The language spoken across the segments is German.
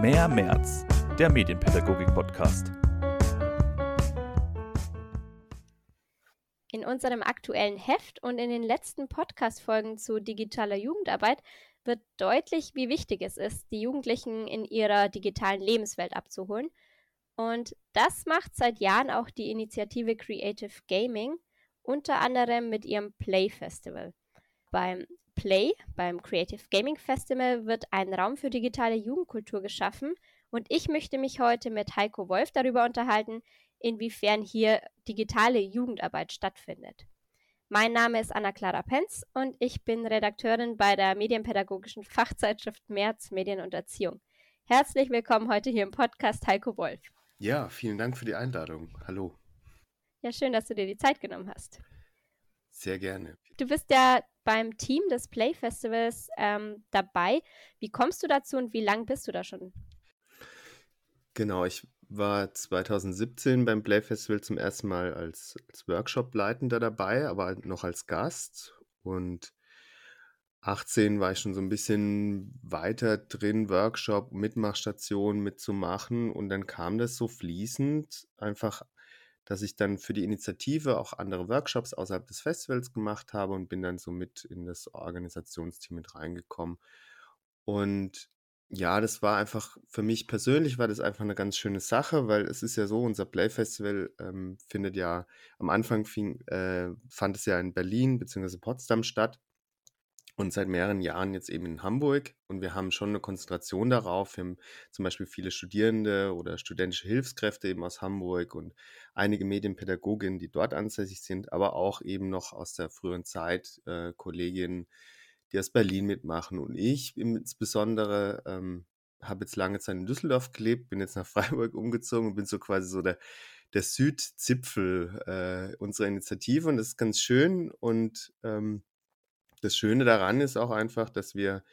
Mehr März, der Medienpädagogik-Podcast. In unserem aktuellen Heft und in den letzten Podcast-Folgen zu digitaler Jugendarbeit wird deutlich, wie wichtig es ist, die Jugendlichen in ihrer digitalen Lebenswelt abzuholen. Und das macht seit Jahren auch die Initiative Creative Gaming, unter anderem mit ihrem Play Festival. Beim Play, beim Creative Gaming Festival, wird ein Raum für digitale Jugendkultur geschaffen und ich möchte mich heute mit Heiko Wolf darüber unterhalten, inwiefern hier digitale Jugendarbeit stattfindet. Mein Name ist Anna-Clara Penz und ich bin Redakteurin bei der medienpädagogischen Fachzeitschrift März Medien und Erziehung. Herzlich willkommen heute hier im Podcast Heiko Wolf. Ja, vielen Dank für die Einladung. Hallo. Ja, schön, dass du dir die Zeit genommen hast. Sehr gerne. Du bist ja beim Team des Play Festivals ähm, dabei. Wie kommst du dazu und wie lange bist du da schon? Genau, ich war 2017 beim Play Festival zum ersten Mal als, als Workshop-Leitender dabei, aber halt noch als Gast. Und 18 war ich schon so ein bisschen weiter drin, Workshop, Mitmachstation mitzumachen. Und dann kam das so fließend, einfach, dass ich dann für die Initiative auch andere Workshops außerhalb des Festivals gemacht habe und bin dann so mit in das Organisationsteam mit reingekommen. Und ja, das war einfach, für mich persönlich war das einfach eine ganz schöne Sache, weil es ist ja so, unser Play Festival ähm, findet ja, am Anfang fing, äh, fand es ja in Berlin bzw. Potsdam statt und seit mehreren Jahren jetzt eben in Hamburg. Und wir haben schon eine Konzentration darauf. Wir haben zum Beispiel viele Studierende oder studentische Hilfskräfte eben aus Hamburg und einige Medienpädagoginnen, die dort ansässig sind, aber auch eben noch aus der früheren Zeit äh, Kolleginnen, die aus Berlin mitmachen. Und ich insbesondere ähm, habe jetzt lange Zeit in Düsseldorf gelebt, bin jetzt nach Freiburg umgezogen und bin so quasi so der, der Südzipfel äh, unserer Initiative. Und das ist ganz schön. Und ähm, das Schöne daran ist auch einfach, dass wir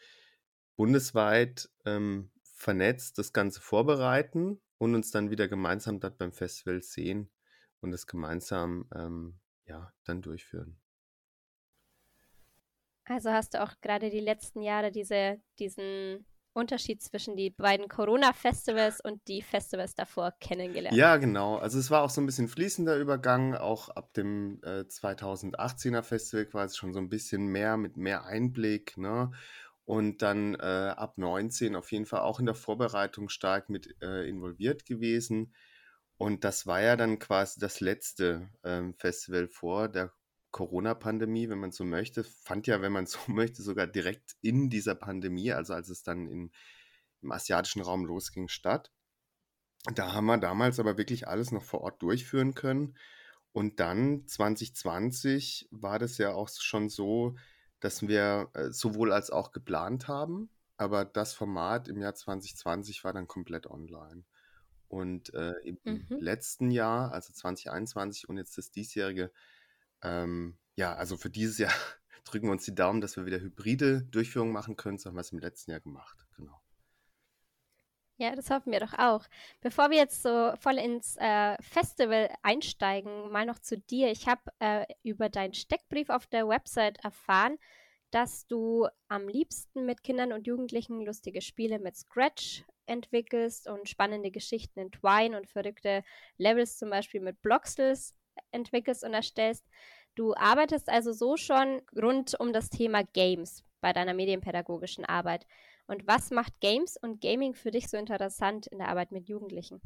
bundesweit ähm, vernetzt das Ganze vorbereiten und uns dann wieder gemeinsam dort beim Festival sehen und es gemeinsam ähm, ja, dann durchführen. Also hast du auch gerade die letzten Jahre diese, diesen Unterschied zwischen die beiden Corona-Festivals und die Festivals davor kennengelernt. Ja, genau. Also es war auch so ein bisschen fließender Übergang, auch ab dem äh, 2018er Festival quasi schon so ein bisschen mehr mit mehr Einblick, ne? Und dann äh, ab 19 auf jeden Fall auch in der Vorbereitung stark mit äh, involviert gewesen. Und das war ja dann quasi das letzte ähm, Festival vor der Corona-Pandemie, wenn man so möchte, fand ja, wenn man so möchte, sogar direkt in dieser Pandemie, also als es dann in, im asiatischen Raum losging, statt. Da haben wir damals aber wirklich alles noch vor Ort durchführen können. Und dann 2020 war das ja auch schon so, dass wir äh, sowohl als auch geplant haben, aber das Format im Jahr 2020 war dann komplett online. Und äh, im mhm. letzten Jahr, also 2021 und jetzt das diesjährige, ähm, ja, also für dieses Jahr drücken wir uns die Daumen, dass wir wieder hybride Durchführungen machen können. So haben wir es im letzten Jahr gemacht. Genau. Ja, das hoffen wir doch auch. Bevor wir jetzt so voll ins äh, Festival einsteigen, mal noch zu dir. Ich habe äh, über deinen Steckbrief auf der Website erfahren, dass du am liebsten mit Kindern und Jugendlichen lustige Spiele mit Scratch entwickelst und spannende Geschichten in Twine und verrückte Levels zum Beispiel mit Bloxels entwickelst und erstellst. Du arbeitest also so schon rund um das Thema Games bei deiner medienpädagogischen Arbeit. Und was macht Games und Gaming für dich so interessant in der Arbeit mit Jugendlichen?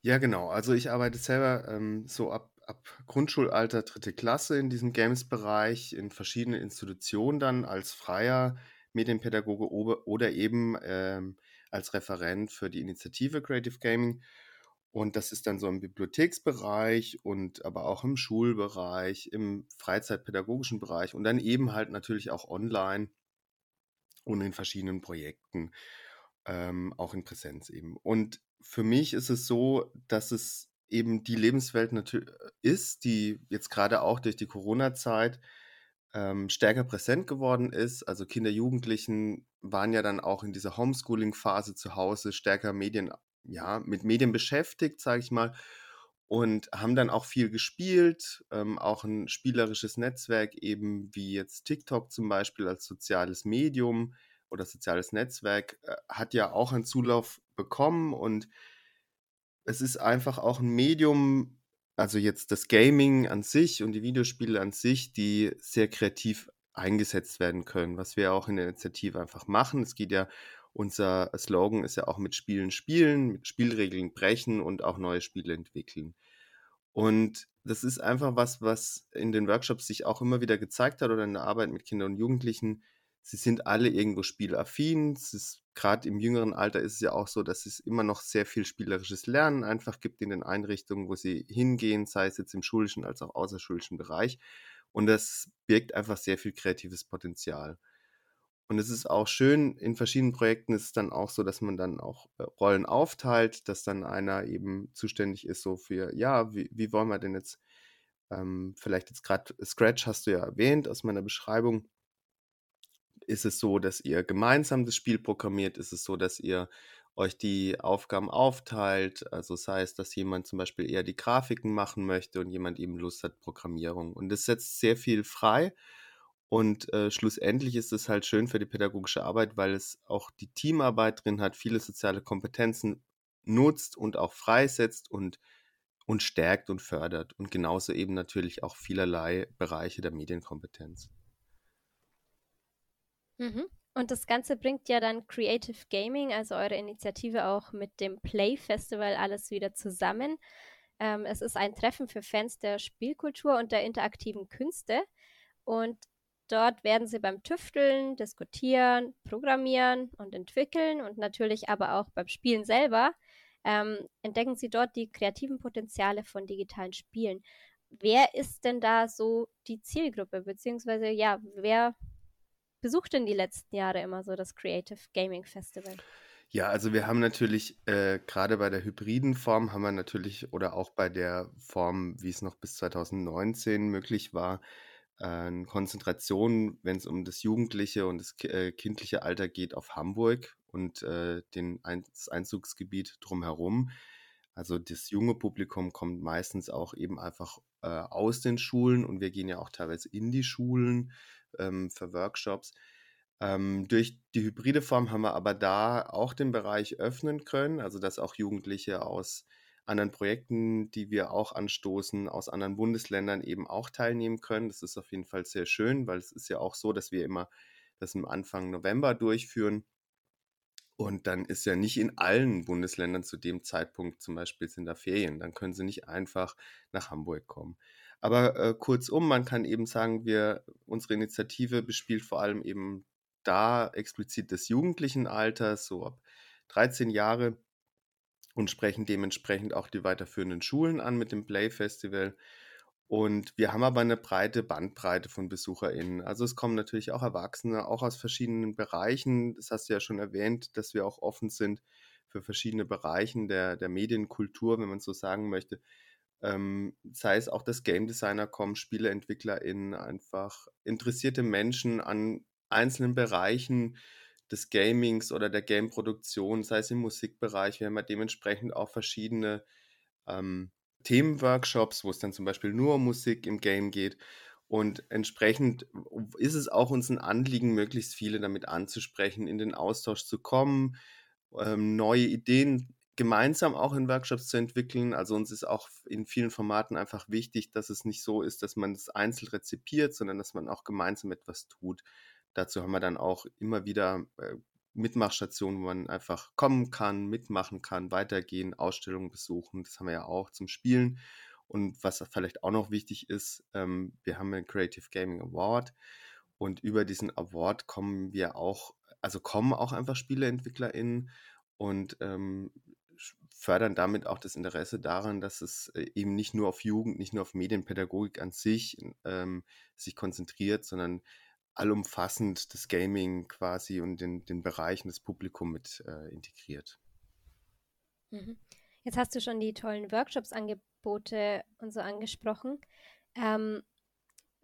Ja, genau. Also ich arbeite selber ähm, so ab, ab Grundschulalter, dritte Klasse in diesem Games-Bereich, in verschiedenen Institutionen dann als freier Medienpädagoge oder eben ähm, als Referent für die Initiative Creative Gaming. Und das ist dann so im Bibliotheksbereich und aber auch im Schulbereich, im Freizeitpädagogischen Bereich und dann eben halt natürlich auch online und in verschiedenen Projekten, ähm, auch in Präsenz eben. Und für mich ist es so, dass es eben die Lebenswelt natürlich ist, die jetzt gerade auch durch die Corona-Zeit ähm, stärker präsent geworden ist. Also Kinder, Jugendlichen waren ja dann auch in dieser Homeschooling-Phase zu Hause stärker Medien ja, mit Medien beschäftigt, sage ich mal, und haben dann auch viel gespielt, ähm, auch ein spielerisches Netzwerk eben wie jetzt TikTok zum Beispiel als soziales Medium, oder soziales Netzwerk äh, hat ja auch einen Zulauf bekommen und es ist einfach auch ein Medium, also jetzt das Gaming an sich und die Videospiele an sich, die sehr kreativ eingesetzt werden können, was wir auch in der Initiative einfach machen. Es geht ja, unser Slogan ist ja auch mit Spielen spielen, mit Spielregeln brechen und auch neue Spiele entwickeln. Und das ist einfach was, was in den Workshops sich auch immer wieder gezeigt hat oder in der Arbeit mit Kindern und Jugendlichen. Sie sind alle irgendwo spielaffin. Gerade im jüngeren Alter ist es ja auch so, dass es immer noch sehr viel spielerisches Lernen einfach gibt in den Einrichtungen, wo sie hingehen, sei es jetzt im schulischen als auch außerschulischen Bereich. Und das birgt einfach sehr viel kreatives Potenzial. Und es ist auch schön, in verschiedenen Projekten ist es dann auch so, dass man dann auch äh, Rollen aufteilt, dass dann einer eben zuständig ist so für, ja, wie, wie wollen wir denn jetzt, ähm, vielleicht jetzt gerade Scratch hast du ja erwähnt aus meiner Beschreibung. Ist es so, dass ihr gemeinsam das Spiel programmiert? Ist es so, dass ihr euch die Aufgaben aufteilt. Also sei es, dass jemand zum Beispiel eher die Grafiken machen möchte und jemand eben Lust hat, Programmierung. Und das setzt sehr viel frei. Und äh, schlussendlich ist es halt schön für die pädagogische Arbeit, weil es auch die Teamarbeit drin hat, viele soziale Kompetenzen nutzt und auch freisetzt und, und stärkt und fördert. Und genauso eben natürlich auch vielerlei Bereiche der Medienkompetenz. Mhm. Und das Ganze bringt ja dann Creative Gaming, also eure Initiative auch mit dem Play Festival alles wieder zusammen. Ähm, es ist ein Treffen für Fans der Spielkultur und der interaktiven Künste. Und dort werden sie beim Tüfteln, Diskutieren, Programmieren und Entwickeln und natürlich aber auch beim Spielen selber ähm, entdecken sie dort die kreativen Potenziale von digitalen Spielen. Wer ist denn da so die Zielgruppe, beziehungsweise ja, wer besucht denn die letzten Jahre immer so das Creative Gaming Festival? Ja, also wir haben natürlich äh, gerade bei der hybriden Form haben wir natürlich oder auch bei der Form, wie es noch bis 2019 möglich war, eine Konzentration, wenn es um das jugendliche und das äh, kindliche Alter geht, auf Hamburg und äh, das Einzugsgebiet drumherum. Also das junge Publikum kommt meistens auch eben einfach äh, aus den Schulen und wir gehen ja auch teilweise in die Schulen ähm, für Workshops. Ähm, durch die hybride Form haben wir aber da auch den Bereich öffnen können, also dass auch Jugendliche aus anderen Projekten, die wir auch anstoßen, aus anderen Bundesländern eben auch teilnehmen können. Das ist auf jeden Fall sehr schön, weil es ist ja auch so, dass wir immer das im Anfang November durchführen. Und dann ist ja nicht in allen Bundesländern zu dem Zeitpunkt zum Beispiel sind da Ferien. Dann können sie nicht einfach nach Hamburg kommen. Aber äh, kurzum, man kann eben sagen, wir, unsere Initiative bespielt vor allem eben da explizit des jugendlichen Alters, so ab 13 Jahre und sprechen dementsprechend auch die weiterführenden Schulen an mit dem Play Festival. Und wir haben aber eine breite Bandbreite von BesucherInnen. Also es kommen natürlich auch Erwachsene, auch aus verschiedenen Bereichen. Das hast du ja schon erwähnt, dass wir auch offen sind für verschiedene Bereiche der, der Medienkultur, wenn man so sagen möchte ähm, sei es auch, dass Game Designer kommen, SpieleentwicklerInnen, einfach interessierte Menschen an einzelnen Bereichen des Gamings oder der Gameproduktion, sei es im Musikbereich. Wir haben ja dementsprechend auch verschiedene ähm, Themenworkshops, wo es dann zum Beispiel nur um Musik im Game geht. Und entsprechend ist es auch uns ein Anliegen, möglichst viele damit anzusprechen, in den Austausch zu kommen, ähm, neue Ideen gemeinsam auch in Workshops zu entwickeln. Also uns ist auch in vielen Formaten einfach wichtig, dass es nicht so ist, dass man es einzeln rezipiert, sondern dass man auch gemeinsam etwas tut. Dazu haben wir dann auch immer wieder äh, Mitmachstationen, wo man einfach kommen kann, mitmachen kann, weitergehen, Ausstellungen besuchen. Das haben wir ja auch zum Spielen. Und was vielleicht auch noch wichtig ist, ähm, wir haben einen Creative Gaming Award und über diesen Award kommen wir auch, also kommen auch einfach SpieleentwicklerInnen und ähm, fördern damit auch das Interesse daran, dass es äh, eben nicht nur auf Jugend, nicht nur auf Medienpädagogik an sich ähm, sich konzentriert, sondern allumfassend das Gaming quasi und den, den Bereich und das mit äh, integriert. Mhm. Jetzt hast du schon die tollen Workshops-Angebote und so angesprochen. Ähm,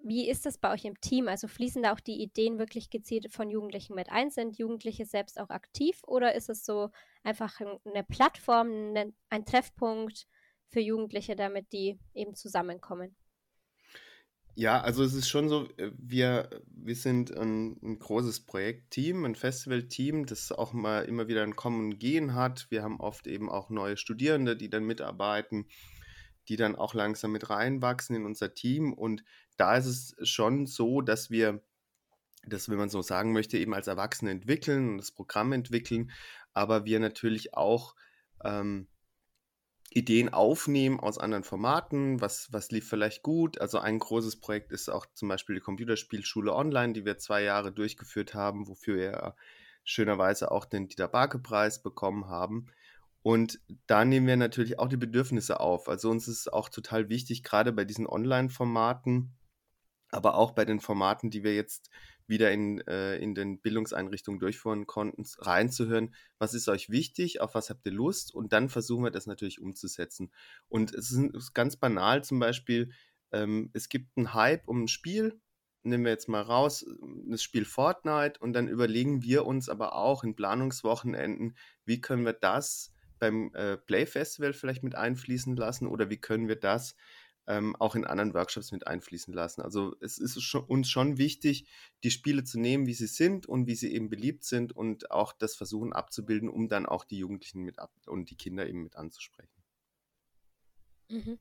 wie ist das bei euch im Team? Also fließen da auch die Ideen wirklich gezielt von Jugendlichen mit ein? Sind Jugendliche selbst auch aktiv oder ist es so einfach eine Plattform, ein Treffpunkt für Jugendliche, damit die eben zusammenkommen? Ja, also es ist schon so, äh, wir, wir sind ein, ein großes Projektteam, ein Festivalteam, das auch mal immer wieder ein Kommen und Gehen hat. Wir haben oft eben auch neue Studierende, die dann mitarbeiten, die dann auch langsam mit reinwachsen in unser Team. Und da ist es schon so, dass wir das, wenn man so sagen möchte, eben als Erwachsene entwickeln und das Programm entwickeln, aber wir natürlich auch ähm, Ideen aufnehmen aus anderen Formaten, was, was lief vielleicht gut. Also ein großes Projekt ist auch zum Beispiel die Computerspielschule Online, die wir zwei Jahre durchgeführt haben, wofür wir schönerweise auch den Dieter Barke-Preis bekommen haben. Und da nehmen wir natürlich auch die Bedürfnisse auf. Also uns ist auch total wichtig, gerade bei diesen Online-Formaten, aber auch bei den Formaten, die wir jetzt wieder in, äh, in den Bildungseinrichtungen durchführen konnten, reinzuhören, was ist euch wichtig, auf was habt ihr Lust? Und dann versuchen wir das natürlich umzusetzen. Und es ist ganz banal zum Beispiel, ähm, es gibt einen Hype um ein Spiel, nehmen wir jetzt mal raus, das Spiel Fortnite und dann überlegen wir uns aber auch in Planungswochenenden, wie können wir das beim äh, Play Festival vielleicht mit einfließen lassen oder wie können wir das ähm, auch in anderen Workshops mit einfließen lassen. Also es ist schon, uns schon wichtig, die Spiele zu nehmen, wie sie sind und wie sie eben beliebt sind und auch das versuchen abzubilden, um dann auch die Jugendlichen mit ab und die Kinder eben mit anzusprechen. Mhm.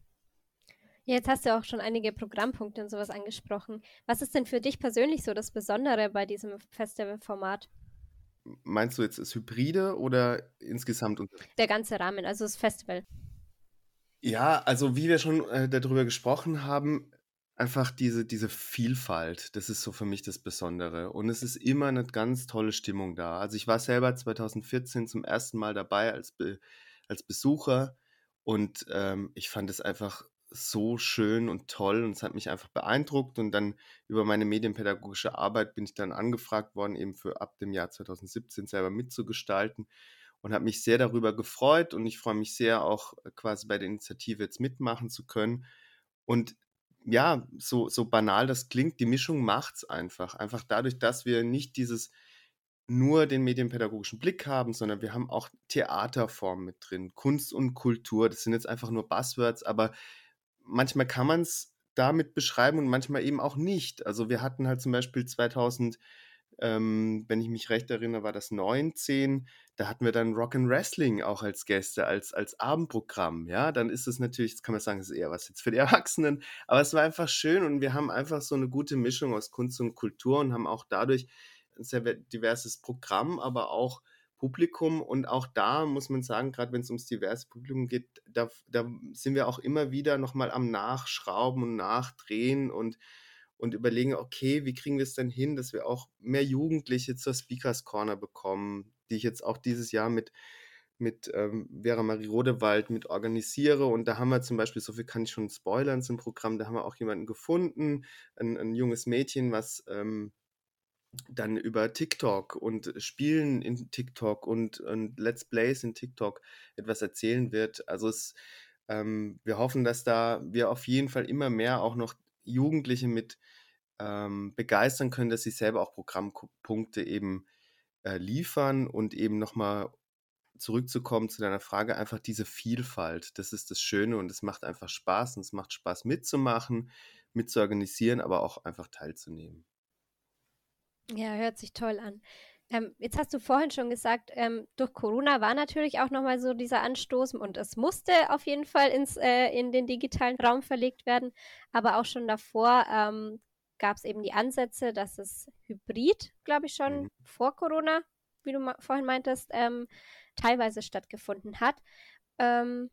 Jetzt hast du auch schon einige Programmpunkte und sowas angesprochen. Was ist denn für dich persönlich so das Besondere bei diesem Festivalformat? Meinst du jetzt das Hybride oder insgesamt? Der ganze Rahmen, also das Festival. Ja, also wie wir schon äh, darüber gesprochen haben, einfach diese, diese Vielfalt, das ist so für mich das Besondere. Und es ist immer eine ganz tolle Stimmung da. Also ich war selber 2014 zum ersten Mal dabei als, Be als Besucher und ähm, ich fand es einfach so schön und toll und es hat mich einfach beeindruckt und dann über meine medienpädagogische Arbeit bin ich dann angefragt worden, eben für ab dem Jahr 2017 selber mitzugestalten und habe mich sehr darüber gefreut und ich freue mich sehr auch äh, quasi bei der Initiative jetzt mitmachen zu können. Und ja, so, so banal das klingt, die Mischung macht es einfach. Einfach dadurch, dass wir nicht dieses nur den medienpädagogischen Blick haben, sondern wir haben auch Theaterformen mit drin, Kunst und Kultur. Das sind jetzt einfach nur Buzzwords, aber manchmal kann man es damit beschreiben und manchmal eben auch nicht. Also wir hatten halt zum Beispiel 2000 ähm, wenn ich mich recht erinnere, war das 19. Da hatten wir dann Rock and Wrestling auch als Gäste, als, als Abendprogramm. Ja, dann ist es natürlich, das kann man sagen, das ist eher was jetzt für die Erwachsenen. Aber es war einfach schön und wir haben einfach so eine gute Mischung aus Kunst und Kultur und haben auch dadurch ein sehr diverses Programm, aber auch Publikum. Und auch da muss man sagen, gerade wenn es ums diverse Publikum geht, da, da sind wir auch immer wieder nochmal am Nachschrauben und Nachdrehen und und überlegen, okay, wie kriegen wir es denn hin, dass wir auch mehr Jugendliche zur Speakers Corner bekommen, die ich jetzt auch dieses Jahr mit, mit ähm, Vera Marie Rodewald mit organisiere. Und da haben wir zum Beispiel, so viel kann ich schon spoilern zum Programm, da haben wir auch jemanden gefunden, ein, ein junges Mädchen, was ähm, dann über TikTok und Spielen in TikTok und, und Let's Plays in TikTok etwas erzählen wird. Also es, ähm, wir hoffen, dass da wir auf jeden Fall immer mehr auch noch Jugendliche mit ähm, begeistern können, dass sie selber auch Programmpunkte eben äh, liefern und eben nochmal zurückzukommen zu deiner Frage, einfach diese Vielfalt, das ist das Schöne und es macht einfach Spaß und es macht Spaß mitzumachen, mitzuorganisieren, aber auch einfach teilzunehmen. Ja, hört sich toll an. Ähm, jetzt hast du vorhin schon gesagt, ähm, durch Corona war natürlich auch nochmal so dieser Anstoß und es musste auf jeden Fall ins, äh, in den digitalen Raum verlegt werden. Aber auch schon davor ähm, gab es eben die Ansätze, dass es hybrid, glaube ich, schon mhm. vor Corona, wie du ma vorhin meintest, ähm, teilweise stattgefunden hat. Ähm,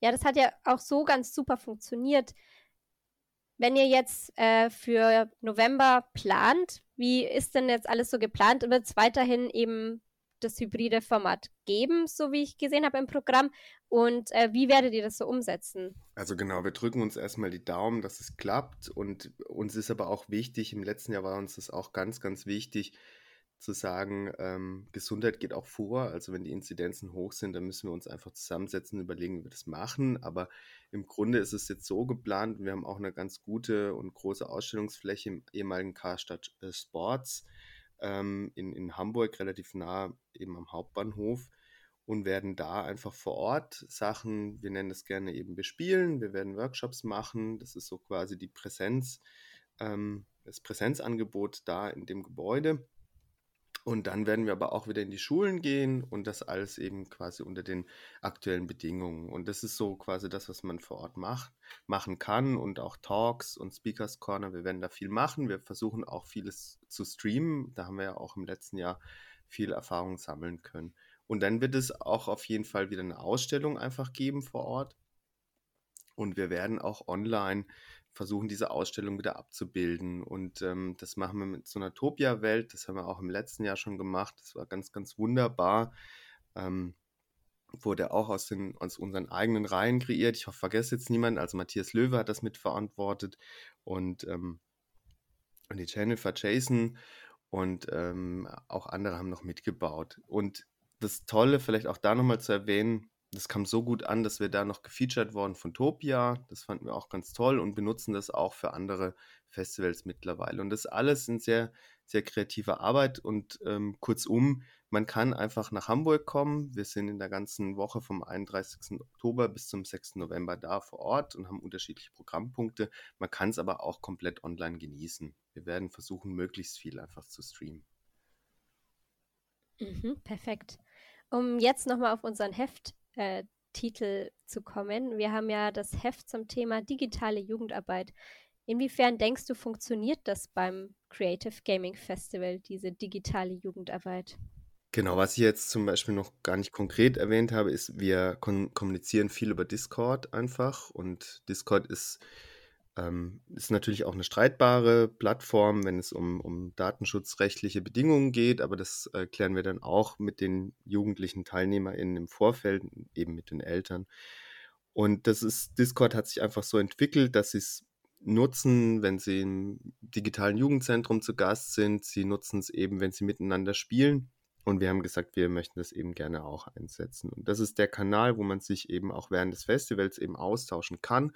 ja, das hat ja auch so ganz super funktioniert. Wenn ihr jetzt äh, für November plant, wie ist denn jetzt alles so geplant? Wird es weiterhin eben das hybride Format geben, so wie ich gesehen habe im Programm? Und äh, wie werdet ihr das so umsetzen? Also genau, wir drücken uns erstmal die Daumen, dass es klappt. Und uns ist aber auch wichtig, im letzten Jahr war uns das auch ganz, ganz wichtig, zu sagen, ähm, Gesundheit geht auch vor. Also wenn die Inzidenzen hoch sind, dann müssen wir uns einfach zusammensetzen und überlegen, wie wir das machen. Aber im Grunde ist es jetzt so geplant, wir haben auch eine ganz gute und große Ausstellungsfläche im ehemaligen Karstadt äh, Sports ähm, in, in Hamburg, relativ nah eben am Hauptbahnhof. und werden da einfach vor Ort Sachen, wir nennen das gerne eben bespielen, wir werden Workshops machen, das ist so quasi die Präsenz, ähm, das Präsenzangebot da in dem Gebäude. Und dann werden wir aber auch wieder in die Schulen gehen und das alles eben quasi unter den aktuellen Bedingungen. Und das ist so quasi das, was man vor Ort macht, machen kann und auch Talks und Speakers Corner. Wir werden da viel machen. Wir versuchen auch vieles zu streamen. Da haben wir ja auch im letzten Jahr viel Erfahrung sammeln können. Und dann wird es auch auf jeden Fall wieder eine Ausstellung einfach geben vor Ort. Und wir werden auch online versuchen, diese Ausstellung wieder abzubilden. Und ähm, das machen wir mit so einer Topia-Welt. Das haben wir auch im letzten Jahr schon gemacht. Das war ganz, ganz wunderbar. Ähm, wurde auch aus, den, aus unseren eigenen Reihen kreiert. Ich hoffe, vergesse jetzt niemanden. Also Matthias Löwe hat das mitverantwortet und, ähm, und die Jennifer Jason und ähm, auch andere haben noch mitgebaut. Und das Tolle, vielleicht auch da nochmal zu erwähnen, das kam so gut an, dass wir da noch gefeatured wurden von Topia. Das fanden wir auch ganz toll und benutzen das auch für andere Festivals mittlerweile. Und das alles in sehr, sehr kreativer Arbeit. Und ähm, kurzum, man kann einfach nach Hamburg kommen. Wir sind in der ganzen Woche vom 31. Oktober bis zum 6. November da vor Ort und haben unterschiedliche Programmpunkte. Man kann es aber auch komplett online genießen. Wir werden versuchen, möglichst viel einfach zu streamen. Mhm, perfekt. Um jetzt nochmal auf unseren Heft äh, Titel zu kommen. Wir haben ja das Heft zum Thema digitale Jugendarbeit. Inwiefern denkst du, funktioniert das beim Creative Gaming Festival, diese digitale Jugendarbeit? Genau, was ich jetzt zum Beispiel noch gar nicht konkret erwähnt habe, ist, wir kommunizieren viel über Discord einfach und Discord ist ähm, ist natürlich auch eine streitbare Plattform, wenn es um, um datenschutzrechtliche Bedingungen geht, aber das äh, klären wir dann auch mit den jugendlichen TeilnehmerInnen im Vorfeld, eben mit den Eltern. Und das ist, Discord hat sich einfach so entwickelt, dass sie es nutzen, wenn sie im digitalen Jugendzentrum zu Gast sind. Sie nutzen es eben, wenn sie miteinander spielen. Und wir haben gesagt, wir möchten das eben gerne auch einsetzen. Und das ist der Kanal, wo man sich eben auch während des Festivals eben austauschen kann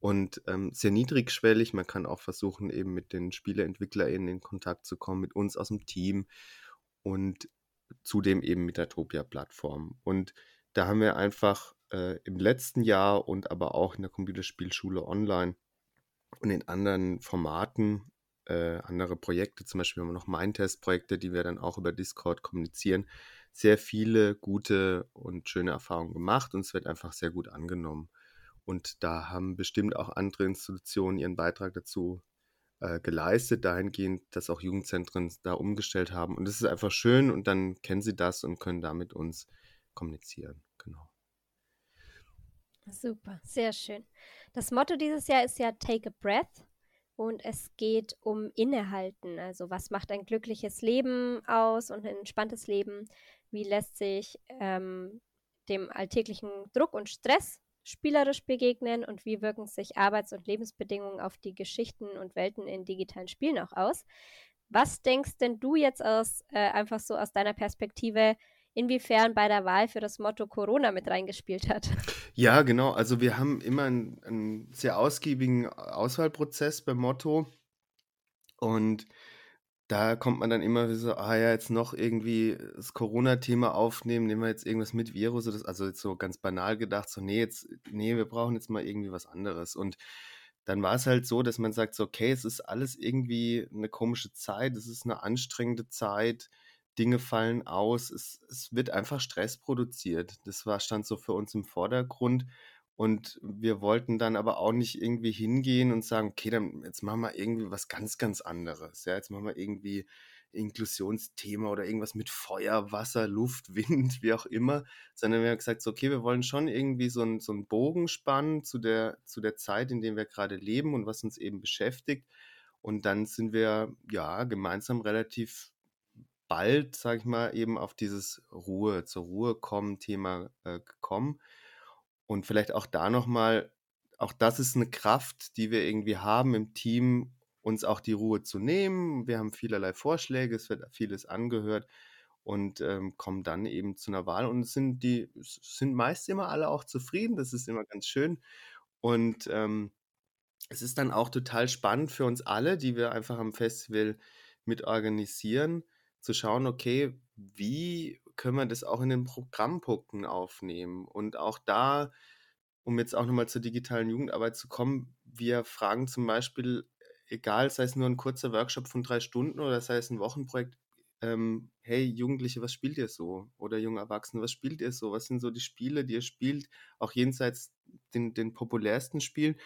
und ähm, sehr niedrigschwellig. Man kann auch versuchen, eben mit den SpielerentwicklerInnen in Kontakt zu kommen, mit uns aus dem Team und zudem eben mit der Topia-Plattform. Und da haben wir einfach äh, im letzten Jahr und aber auch in der Computerspielschule online und in anderen Formaten äh, andere Projekte, zum Beispiel haben wir noch Mindtest-Projekte, die wir dann auch über Discord kommunizieren, sehr viele gute und schöne Erfahrungen gemacht und es wird einfach sehr gut angenommen. Und da haben bestimmt auch andere Institutionen ihren Beitrag dazu äh, geleistet, dahingehend, dass auch Jugendzentren da umgestellt haben. Und das ist einfach schön und dann kennen sie das und können da mit uns kommunizieren. Genau. Super, sehr schön. Das Motto dieses Jahr ist ja Take a Breath und es geht um Innehalten. Also was macht ein glückliches Leben aus und ein entspanntes Leben? Wie lässt sich ähm, dem alltäglichen Druck und Stress spielerisch begegnen und wie wirken sich Arbeits- und Lebensbedingungen auf die Geschichten und Welten in digitalen Spielen auch aus. Was denkst denn du jetzt aus, äh, einfach so aus deiner Perspektive, inwiefern bei der Wahl für das Motto Corona mit reingespielt hat? Ja, genau. Also wir haben immer einen, einen sehr ausgiebigen Auswahlprozess beim Motto und da kommt man dann immer so, ah ja, jetzt noch irgendwie das Corona-Thema aufnehmen, nehmen wir jetzt irgendwas mit Virus, oder das, also jetzt so ganz banal gedacht, so, nee, jetzt, nee, wir brauchen jetzt mal irgendwie was anderes. Und dann war es halt so, dass man sagt, so, okay, es ist alles irgendwie eine komische Zeit, es ist eine anstrengende Zeit, Dinge fallen aus, es, es wird einfach Stress produziert. Das war, stand so für uns im Vordergrund. Und wir wollten dann aber auch nicht irgendwie hingehen und sagen, okay, dann jetzt machen wir irgendwie was ganz, ganz anderes. Ja, jetzt machen wir irgendwie Inklusionsthema oder irgendwas mit Feuer, Wasser, Luft, Wind, wie auch immer, sondern wir haben gesagt, so, okay, wir wollen schon irgendwie so, ein, so einen Bogen spannen zu der, zu der Zeit, in der wir gerade leben und was uns eben beschäftigt. Und dann sind wir ja gemeinsam relativ bald, sag ich mal, eben auf dieses Ruhe, zur Ruhe kommen Thema äh, gekommen und vielleicht auch da nochmal, auch das ist eine Kraft, die wir irgendwie haben im Team, uns auch die Ruhe zu nehmen. Wir haben vielerlei Vorschläge, es wird vieles angehört und ähm, kommen dann eben zu einer Wahl und sind die sind meist immer alle auch zufrieden. Das ist immer ganz schön und ähm, es ist dann auch total spannend für uns alle, die wir einfach am Festival mit organisieren, zu schauen, okay, wie können wir das auch in den Programmpunkten aufnehmen? Und auch da, um jetzt auch nochmal zur digitalen Jugendarbeit zu kommen, wir fragen zum Beispiel, egal, sei es nur ein kurzer Workshop von drei Stunden oder sei es ein Wochenprojekt, ähm, hey Jugendliche, was spielt ihr so? Oder junge Erwachsene, was spielt ihr so? Was sind so die Spiele, die ihr spielt, auch jenseits den, den populärsten Spielen?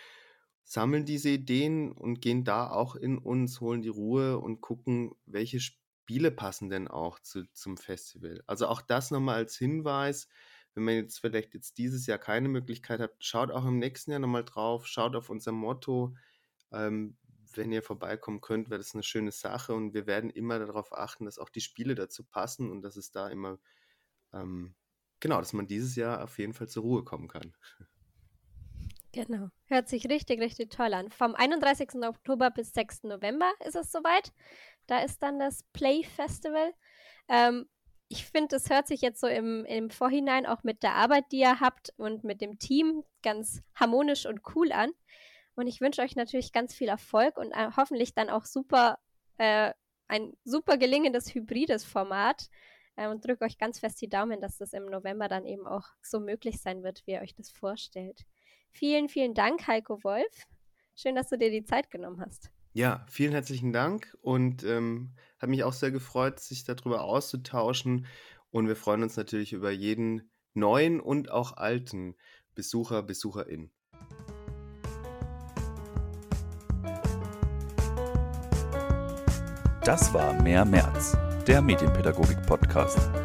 Sammeln diese Ideen und gehen da auch in uns, holen die Ruhe und gucken, welche Spiele passen denn auch zu, zum Festival. Also auch das nochmal als Hinweis, wenn man jetzt vielleicht jetzt dieses Jahr keine Möglichkeit hat, schaut auch im nächsten Jahr nochmal drauf, schaut auf unser Motto, ähm, wenn ihr vorbeikommen könnt, wäre das eine schöne Sache und wir werden immer darauf achten, dass auch die Spiele dazu passen und dass es da immer, ähm, genau, dass man dieses Jahr auf jeden Fall zur Ruhe kommen kann. Genau, hört sich richtig, richtig toll an. Vom 31. Oktober bis 6. November ist es soweit. Da ist dann das Play Festival. Ähm, ich finde, es hört sich jetzt so im, im Vorhinein auch mit der Arbeit, die ihr habt und mit dem Team ganz harmonisch und cool an. Und ich wünsche euch natürlich ganz viel Erfolg und äh, hoffentlich dann auch super, äh, ein super gelingendes hybrides Format. Äh, und drücke euch ganz fest die Daumen, dass das im November dann eben auch so möglich sein wird, wie ihr euch das vorstellt. Vielen, vielen Dank, Heiko Wolf. Schön, dass du dir die Zeit genommen hast. Ja, vielen herzlichen Dank und ähm, hat mich auch sehr gefreut, sich darüber auszutauschen. Und wir freuen uns natürlich über jeden neuen und auch alten Besucher, Besucherin. Das war Mehr März, der Medienpädagogik-Podcast.